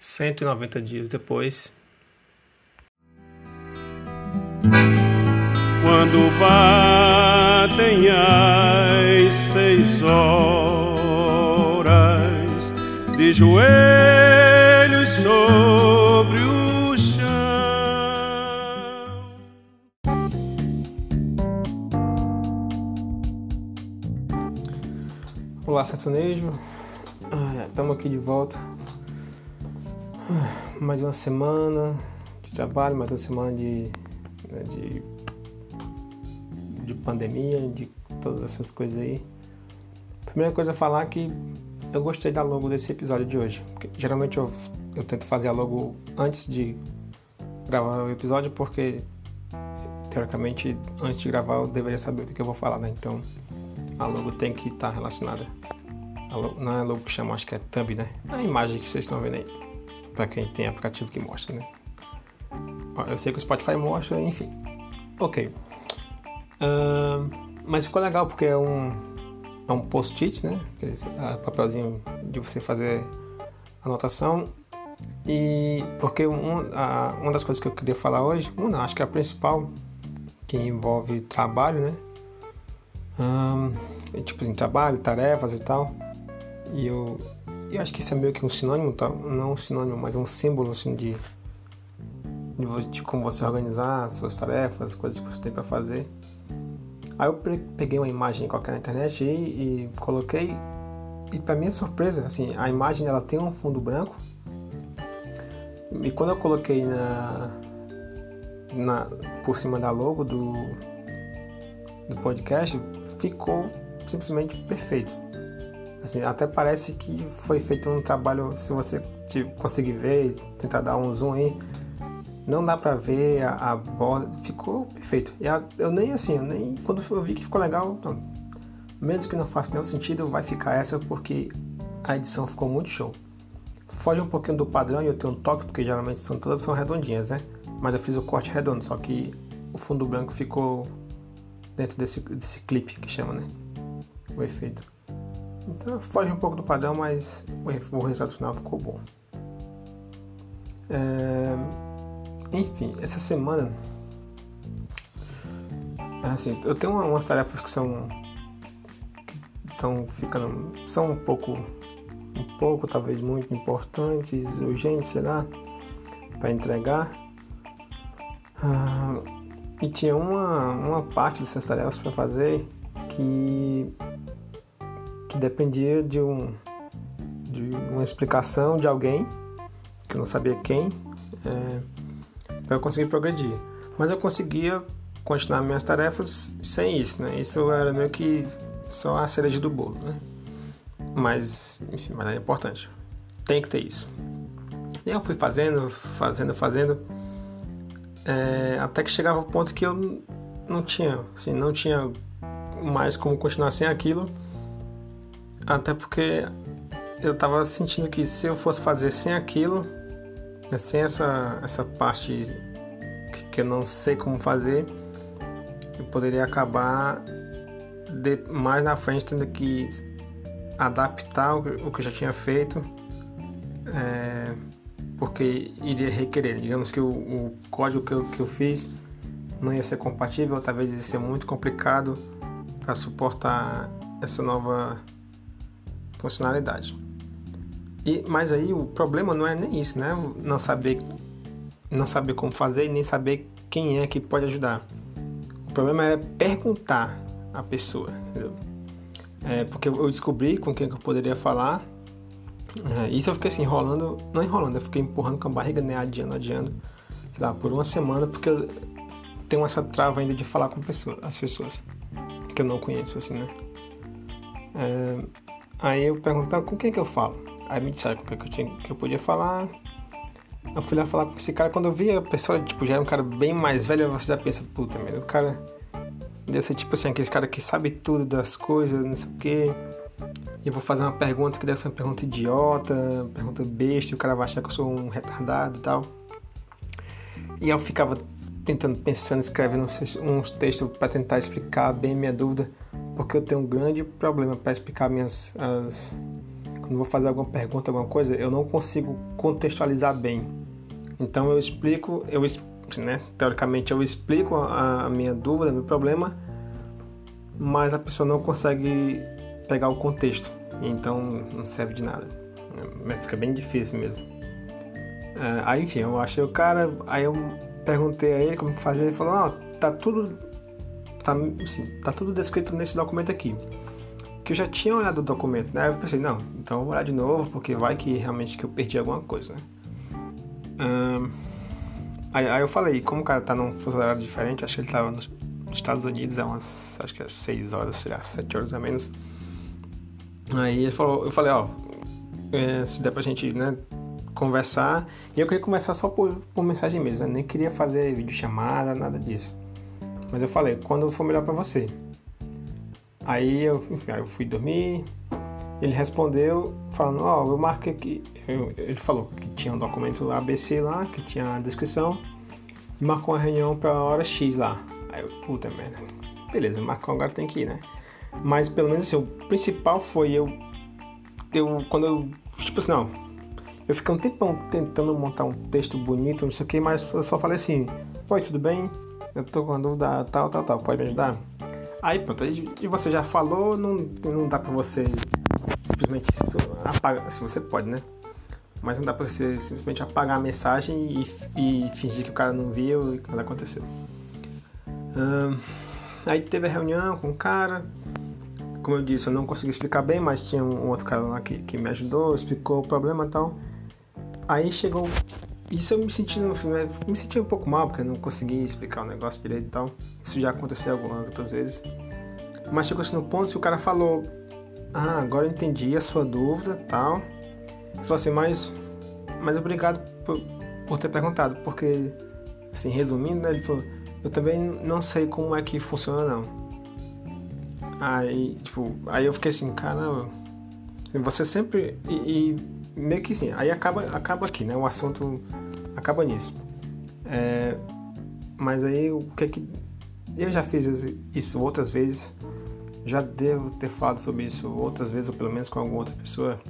190 dias depois. Quando batem as seis horas de joelhos sobre o chão. Olá, sertanejo. Estamos aqui de volta. Mais uma semana de trabalho, mais uma semana de, né, de, de pandemia, de todas essas coisas aí. Primeira coisa a falar que eu gostei da logo desse episódio de hoje. Porque, geralmente eu, eu tento fazer a logo antes de gravar o episódio, porque teoricamente antes de gravar eu deveria saber o que eu vou falar, né? Então a logo tem que estar relacionada. Logo, não é a logo que chama, acho que é thumb, né? É a imagem que vocês estão vendo aí. Pra quem tem aplicativo que mostra, né? Eu sei que o Spotify mostra, enfim. Ok. Uh, mas ficou legal porque é um, é um post-it, né? Aquele papelzinho de você fazer anotação. E porque um, a, uma das coisas que eu queria falar hoje, uma, acho que é a principal, que envolve trabalho, né? Um, tipo assim, trabalho, tarefas e tal. E eu, eu acho que isso é meio que um sinônimo, tá? não um sinônimo, mas um símbolo assim, de, de, como você organizar as suas tarefas, as coisas que você tem para fazer. Aí eu peguei uma imagem qualquer na internet e, e coloquei e para minha surpresa, assim, a imagem ela tem um fundo branco. E quando eu coloquei na, na por cima da logo do, do podcast, ficou simplesmente perfeito. Assim, até parece que foi feito um trabalho, se você tipo, conseguir ver, tentar dar um zoom aí, não dá pra ver a, a borda, ficou perfeito. E a, eu nem assim, eu nem quando eu vi que ficou legal, então, mesmo que não faça nenhum sentido, vai ficar essa porque a edição ficou muito show. Foge um pouquinho do padrão e eu tenho um toque, porque geralmente são todas são redondinhas, né? Mas eu fiz o corte redondo, só que o fundo branco ficou dentro desse, desse clipe que chama, né? O efeito. Então foge um pouco do padrão, mas o resultado final ficou bom. É, enfim, essa semana. Assim, eu tenho umas tarefas que são. que estão ficando. são um pouco. um pouco, talvez muito importantes, urgentes, sei lá, para entregar. Ah, e tinha uma, uma parte dessas tarefas para fazer que que dependia de, um, de uma explicação de alguém, que eu não sabia quem, é, para eu conseguir progredir. Mas eu conseguia continuar minhas tarefas sem isso, né? Isso era meio que só a cereja do bolo, né? Mas, enfim, mas é importante. Tem que ter isso. E eu fui fazendo, fazendo, fazendo, é, até que chegava o ponto que eu não tinha, assim, não tinha mais como continuar sem aquilo até porque eu tava sentindo que se eu fosse fazer sem aquilo, né, sem essa, essa parte que, que eu não sei como fazer, eu poderia acabar de, mais na frente tendo que adaptar o, o que eu já tinha feito, é, porque iria requerer. Digamos que o, o código que eu, que eu fiz não ia ser compatível, talvez ia ser muito complicado para suportar essa nova funcionalidade. E, mas aí o problema não é nem isso, né? Não saber, não saber como fazer e nem saber quem é que pode ajudar. O problema é perguntar à pessoa? É, porque eu descobri com quem que eu poderia falar. É, isso eu fiquei assim, enrolando, não enrolando, eu fiquei empurrando com a barriga, né? Adiando, adiando, sei lá, por uma semana, porque eu tenho essa trava ainda de falar com pessoas, as pessoas que eu não conheço, assim, né? É, Aí eu perguntava com quem que eu falo. Aí me disseram com quem que eu, tinha, que eu podia falar. Eu fui lá falar com esse cara. Quando eu vi a pessoa, tipo, já era um cara bem mais velho, você já pensa, puta, meu, o cara deve ser tipo assim, aquele cara que sabe tudo das coisas, não sei o quê. E eu vou fazer uma pergunta que deve ser uma pergunta idiota, pergunta besta, e o cara vai achar que eu sou um retardado e tal. E eu ficava tentando, pensando, escrevendo uns textos para tentar explicar bem minha dúvida porque eu tenho um grande problema para explicar minhas as, quando vou fazer alguma pergunta, alguma coisa, eu não consigo contextualizar bem. Então eu explico, eu né, teoricamente eu explico a, a minha dúvida, meu problema, mas a pessoa não consegue pegar o contexto. Então não serve de nada. Fica bem difícil mesmo. Uh, aí enfim, eu achei o cara, aí eu perguntei a ele como que ele falou, ah, tá tudo. Tá, assim, tá tudo descrito nesse documento aqui. Que eu já tinha olhado o documento, né? Aí eu pensei, não, então eu vou olhar de novo, porque vai que realmente que eu perdi alguma coisa, né? Aí, aí, eu falei, como o cara tá num fuso horário diferente, acho que ele tava nos Estados Unidos há umas, acho que é 6 horas, sei lá, 7 horas a menos. Aí ele falou, eu falei, ó, é, se der pra gente, né, conversar. E eu queria conversar só por, por mensagem mesmo, eu nem queria fazer vídeo chamada, nada disso. Mas eu falei, quando for melhor para você. Aí eu, enfim, aí eu fui dormir. Ele respondeu falando, ó, oh, eu marquei aqui. Eu, ele falou que tinha um documento ABC lá, que tinha a descrição. E marcou uma reunião pra hora X lá. Aí eu, puta merda. Beleza, marcou agora tem que ir, né? Mas pelo menos assim, o principal foi eu. Eu. Quando eu. Tipo assim, não. Eu fiquei um tempão tentando montar um texto bonito, não sei o que, mas eu só falei assim: Oi, tudo bem? Eu tô com uma dúvida tal, tal, tal, pode me ajudar? Aí pronto, aí você já falou, não, não dá pra você simplesmente apagar. Assim, você pode, né? Mas não dá pra você simplesmente apagar a mensagem e, e fingir que o cara não viu e nada aconteceu. Hum, aí teve a reunião com o cara. Como eu disse, eu não consegui explicar bem, mas tinha um outro cara lá que, que me ajudou, explicou o problema e tal. Aí chegou. Isso eu me senti no filme, me senti um pouco mal, porque eu não consegui explicar o negócio direito e tal. Isso já aconteceu algumas outras vezes. Mas chegou assim no ponto que o cara falou: Ah, agora eu entendi a sua dúvida tal. Ele falou assim, mas. Mas obrigado por, por ter perguntado, porque. Assim, resumindo, né, ele falou eu também não sei como é que funciona não. Aí, tipo, aí eu fiquei assim, caramba, você sempre. E, e, meio que sim, aí acaba, acaba aqui, né? O assunto acaba nisso. É, mas aí o que é que. Eu já fiz isso outras vezes, já devo ter falado sobre isso outras vezes, ou pelo menos com alguma outra pessoa,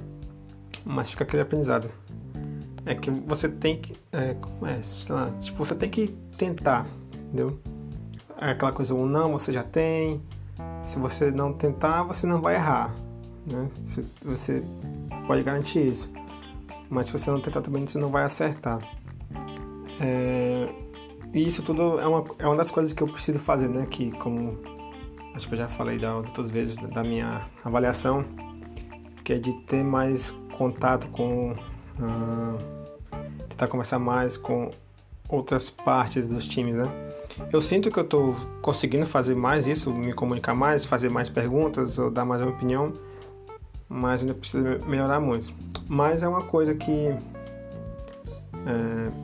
mas fica aquele aprendizado. É que você tem que. É, como é? Sei lá, tipo, você tem que tentar entendeu? É aquela coisa, o não você já tem, se você não tentar, você não vai errar, né? Você pode garantir isso, mas se você não tentar também, você não vai acertar. É, e isso tudo é uma, é uma das coisas que eu preciso fazer, né? Que, como acho que eu já falei da outras vezes da minha avaliação, que é de ter mais contato com. Uh, tentar conversar mais com outras partes dos times, né? Eu sinto que eu estou conseguindo fazer mais isso, me comunicar mais, fazer mais perguntas ou dar mais uma opinião, mas ainda precisa melhorar muito. Mas é uma coisa que é,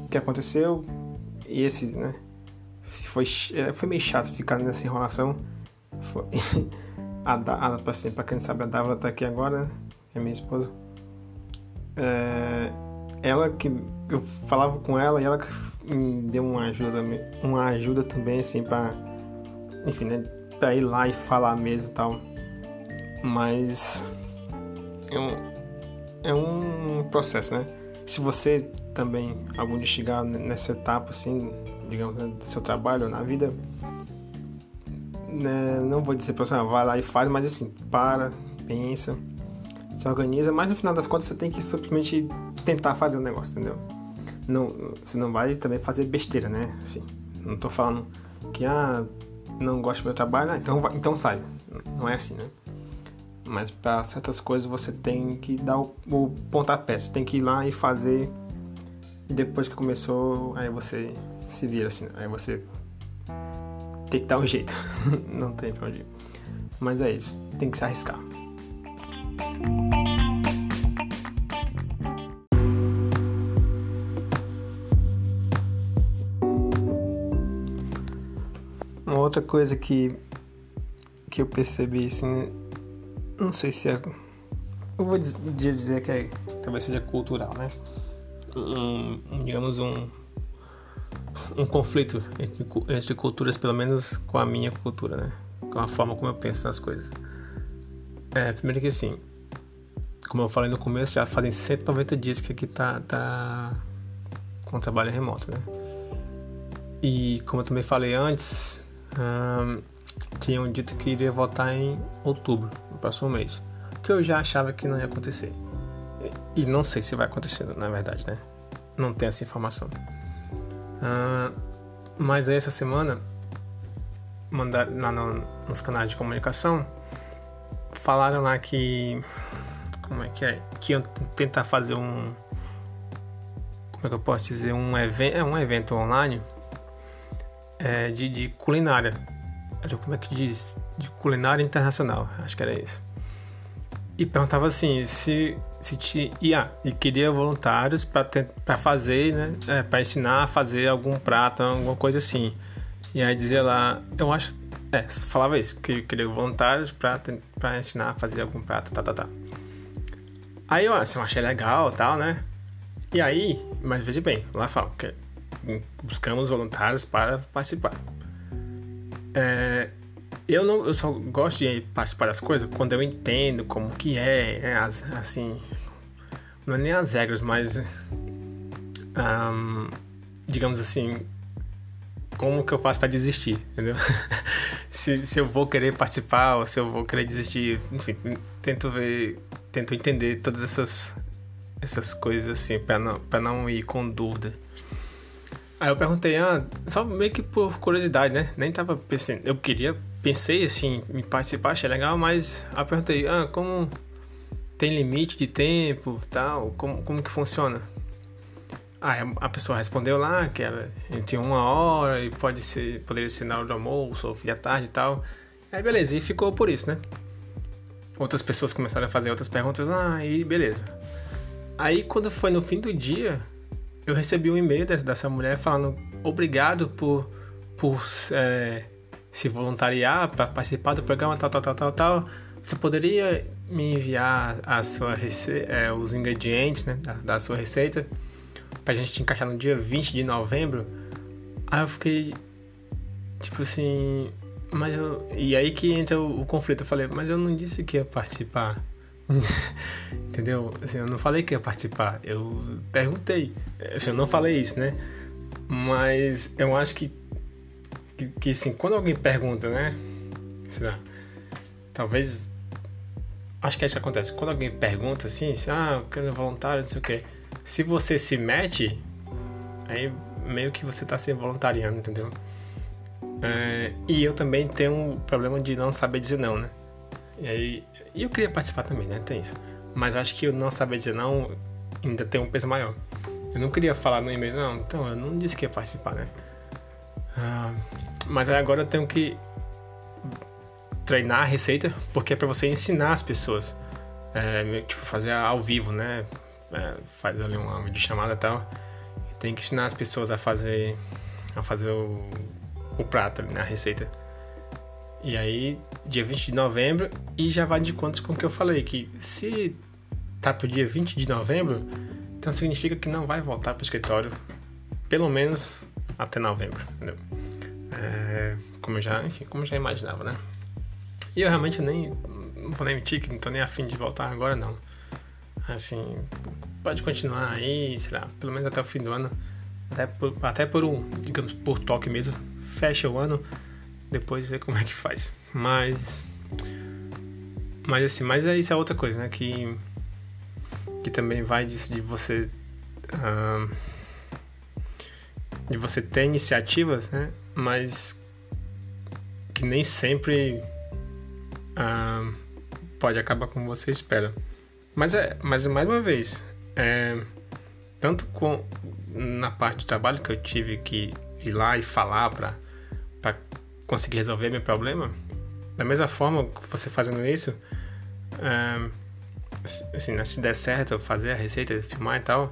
que aconteceu e esse, né? Foi, é, foi meio chato ficar nessa enrolação. Foi, a, a, assim, pra quem sabe, a Dávila tá aqui agora, é minha esposa. É, ela que eu falava com ela e ela me deu uma ajuda, uma ajuda também assim para enfim, né, para ir lá e falar mesmo e tal. Mas é um, é um processo, né? Se você também algum dia chegar nessa etapa assim, digamos, né, do seu trabalho na vida, né, não vou dizer para você, ah, vai lá e faz, mas assim, para, pensa, se organiza, mas no final das contas você tem que simplesmente tentar fazer o negócio, entendeu? Não, você não vai também fazer besteira, né? Assim, não tô falando que, ah, não gosto do meu trabalho, ah, então, então sai. Não é assim, né? Mas para certas coisas você tem que dar o, o pontapé, você tem que ir lá e fazer. E depois que começou, aí você se vira assim, aí você tem que dar um jeito. não tem pra onde ir. Mas é isso, tem que se arriscar. outra coisa que, que eu percebi, assim, não sei se é. Eu vou dizer que é, talvez seja cultural, né? Um, digamos, um, um conflito entre, entre culturas, pelo menos com a minha cultura, né? Com a forma como eu penso nas coisas. É, primeiro que assim, como eu falei no começo, já fazem 190 dias que aqui tá, tá com trabalho remoto, né? E como eu também falei antes, um, tinham dito que iria votar em outubro, no próximo mês. Que eu já achava que não ia acontecer. E, não sei se vai acontecer, na verdade, né? Não tenho essa informação. Mas aí essa semana, mandar nos canais de comunicação, falaram lá que. Como é que é? Que iam tentar fazer um. Como é que eu posso dizer? Um evento, é um evento online é, de, de culinária. Como é que diz? De culinária internacional, acho que era isso. E perguntava assim, se, se te, ia e queria voluntários para fazer, né? É, para ensinar a fazer algum prato, alguma coisa assim. E aí dizia lá, eu acho, é, falava isso, que queria voluntários para ensinar a fazer algum prato, tá, tá, tá. Aí eu, assim, eu achei legal tal, né? E aí, mas veja bem, lá fala que buscamos voluntários para participar. É, eu não, eu só gosto de participar das coisas quando eu entendo como que é, é as, assim, não é nem as regras, mas um, digamos assim, como que eu faço para desistir, entendeu? se, se eu vou querer participar ou se eu vou querer desistir, enfim, tento ver, tento entender todas essas essas coisas assim, para não, pra não ir com dúvida. Aí eu perguntei, ah, só meio que por curiosidade, né? Nem tava pensando, eu queria, pensei assim, em participar, achei legal, mas aí eu perguntei, ah, como tem limite de tempo, tal, como, como que funciona? Aí a pessoa respondeu lá que era entre uma hora e pode ser, poderia ser na hora do almoço ou fim tarde e tal. Aí beleza, e ficou por isso, né? Outras pessoas começaram a fazer outras perguntas, ah, e beleza. Aí quando foi no fim do dia, eu recebi um e-mail dessa mulher falando obrigado por, por é, se voluntariar para participar do programa tal, tal, tal, tal, tal. Você poderia me enviar a sua é, os ingredientes né, da, da sua receita pra gente encaixar no dia 20 de novembro? Aí eu fiquei tipo assim, mas eu, e aí que entra o, o conflito. Eu falei, mas eu não disse que ia participar. Entendeu? Assim, eu não falei que ia participar, eu perguntei. Assim, eu não falei isso, né? Mas eu acho que, que, que assim, quando alguém pergunta, né? Será? Talvez. Acho que é isso que acontece. Quando alguém pergunta assim, ah, eu quero voluntário, não sei o quê. Se você se mete, aí meio que você tá se voluntariando, entendeu? É, e eu também tenho um problema de não saber dizer não, né? E aí e eu queria participar também, né? Tem isso. Mas acho que eu não saber dizer não ainda tem um peso maior. Eu não queria falar no e-mail, não, então eu não disse que ia participar, né? Ah, mas agora eu tenho que treinar a receita, porque é para você ensinar as pessoas. É, tipo, fazer ao vivo, né? É, faz ali uma videochamada e tal. E tem que ensinar as pessoas a fazer a fazer o, o prato, né? A receita. E aí, dia 20 de novembro, e já vai de contas com o que eu falei, que se tá pro dia 20 de novembro, então significa que não vai voltar pro escritório, pelo menos até novembro, entendeu? É, como já, enfim, como já imaginava, né? E eu realmente nem, não vou nem mentir que não tô nem afim de voltar agora, não. Assim, pode continuar aí, sei lá, pelo menos até o fim do ano, até por, até por um, digamos, por toque mesmo, fecha o ano, depois ver como é que faz. Mas. Mas assim, mas é isso é outra coisa, né? Que. Que também vai disso de você. Uh, de você ter iniciativas, né? Mas. Que nem sempre. Uh, pode acabar como você espera. Mas é. Mas mais uma vez. É, tanto com, na parte de trabalho que eu tive que ir lá e falar para conseguir resolver meu problema, da mesma forma você fazendo isso, um, assim, né, se der certo fazer a receita, filmar e tal,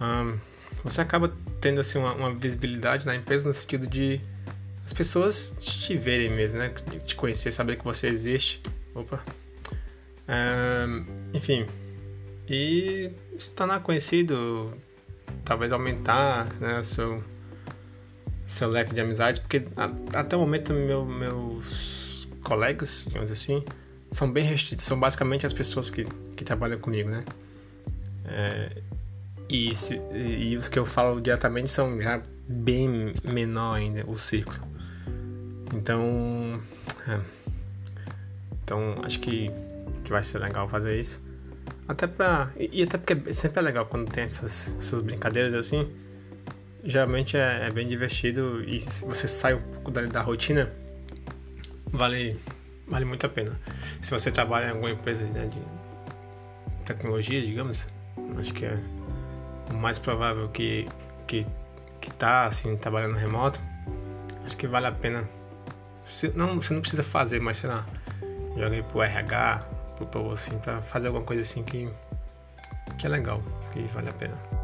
um, você acaba tendo assim uma, uma, visibilidade na empresa no sentido de as pessoas te verem mesmo, né? Te conhecer, saber que você existe. Opa. Um, enfim. E se tornar conhecido, talvez aumentar né, seu, seu leque de amizades, porque a, até o momento meu, meus colegas, digamos assim, são bem restritos, são basicamente as pessoas que, que trabalham comigo, né? É, e, se, e os que eu falo diretamente são já bem menor ainda, o círculo. Então, é, então acho que, que vai ser legal fazer isso. Até pra. E, até porque sempre é legal quando tem essas, essas brincadeiras assim. Geralmente é, é bem divertido e se você sai um pouco da, da rotina, vale, vale muito a pena. Se você trabalha em alguma empresa né, de tecnologia, digamos, acho que é o mais provável que, que, que tá assim, trabalhando remoto, acho que vale a pena. Você não, você não precisa fazer, mas sei lá, joguei pro RH, pro povo assim, pra fazer alguma coisa assim que, que é legal, que vale a pena.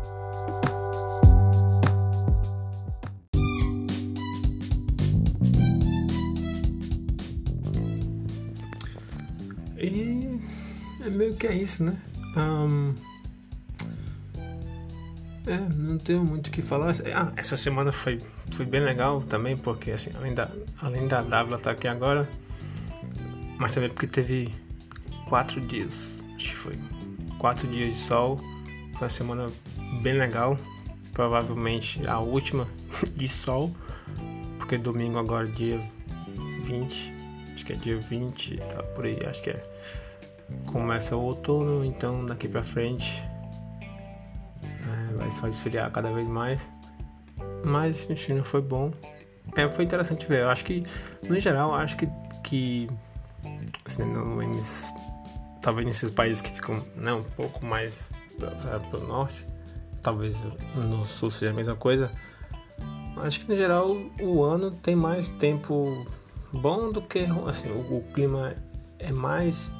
Que é isso, né? Um, é, não tenho muito o que falar. Ah, essa semana foi, foi bem legal também, porque assim, além da, além da Dávila estar tá aqui agora, mas também porque teve quatro dias, acho que foi quatro dias de sol. Foi uma semana bem legal, provavelmente a última de sol, porque domingo agora dia 20 acho que é dia 20, tá por aí, acho que é. Começa o outono, então daqui pra frente é, vai só esfriar cada vez mais. Mas enfim, não foi bom. É, foi interessante ver. Eu acho que, no geral, acho que, que assim, no, eles, talvez nesses países que ficam né, um pouco mais para o norte, talvez no sul seja a mesma coisa. Acho que no geral o ano tem mais tempo bom do que assim, o, o clima é mais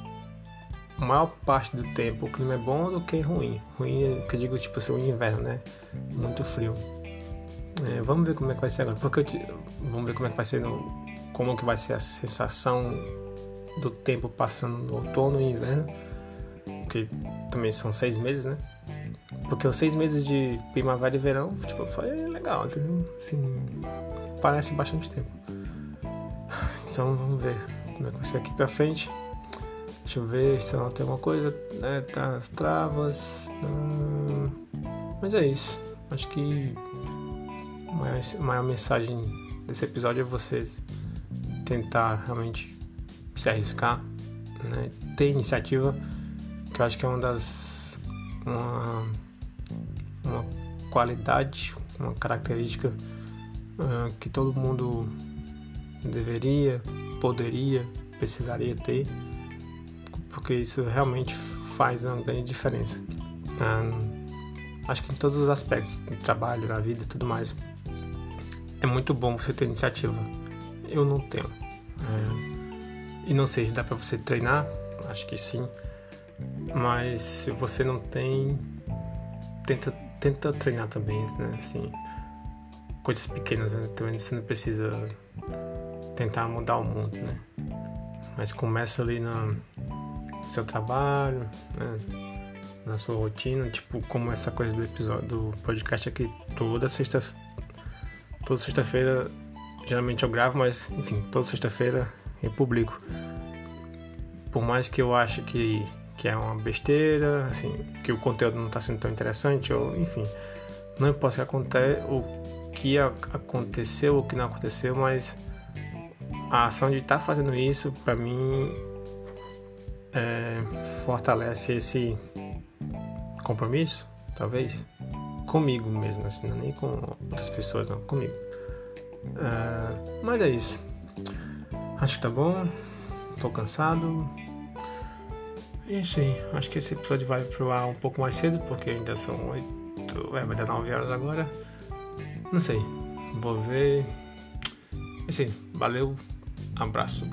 maior parte do tempo o clima é bom do que ruim. Ruim, que eu digo, tipo assim, o inverno, né? Muito frio. É, vamos ver como é que vai ser agora. Porque te, vamos ver como é que vai ser no, como que vai ser a sensação do tempo passando no outono e inverno. Que também são seis meses, né? Porque os seis meses de primavera e verão, tipo, foi legal, entendeu? Assim, parece bastante tempo. Então vamos ver como é que vai ser aqui pra frente. Deixa eu ver se não tem alguma coisa. Né? Tá as travas. Hum... Mas é isso. Acho que a maior mensagem desse episódio é você tentar realmente se arriscar, né? ter iniciativa, que eu acho que é uma das uma, uma qualidade, uma característica uh, que todo mundo deveria, poderia, precisaria ter, porque isso realmente faz uma grande diferença. Um, acho que em todos os aspectos, no trabalho, na vida e tudo mais, é muito bom você ter iniciativa. Eu não tenho. É, e não sei se dá para você treinar, acho que sim. Mas se você não tem, tenta, tenta treinar também, né? Assim, coisas pequenas, né? Também você não precisa tentar mudar o mundo, né? Mas começa ali no seu trabalho, né? na sua rotina, tipo como essa coisa do episódio do podcast aqui toda sexta toda sexta-feira geralmente eu gravo, mas enfim, toda sexta-feira eu publico. Por mais que eu ache que, que é uma besteira, assim, que o conteúdo não está sendo tão interessante, ou enfim, não importa o que, acontece, o que aconteceu ou o que não aconteceu, mas a ação de estar tá fazendo isso, para mim, é, fortalece esse compromisso, talvez, comigo mesmo, assim, não nem com outras pessoas, não, comigo. É, mas é isso. Acho que tá bom. Tô cansado. E é. Acho que esse episódio vai pro ar um pouco mais cedo, porque ainda são 8. É, vai dar 9 horas agora. Não sei. Vou ver. É aí. Valeu. Abraço.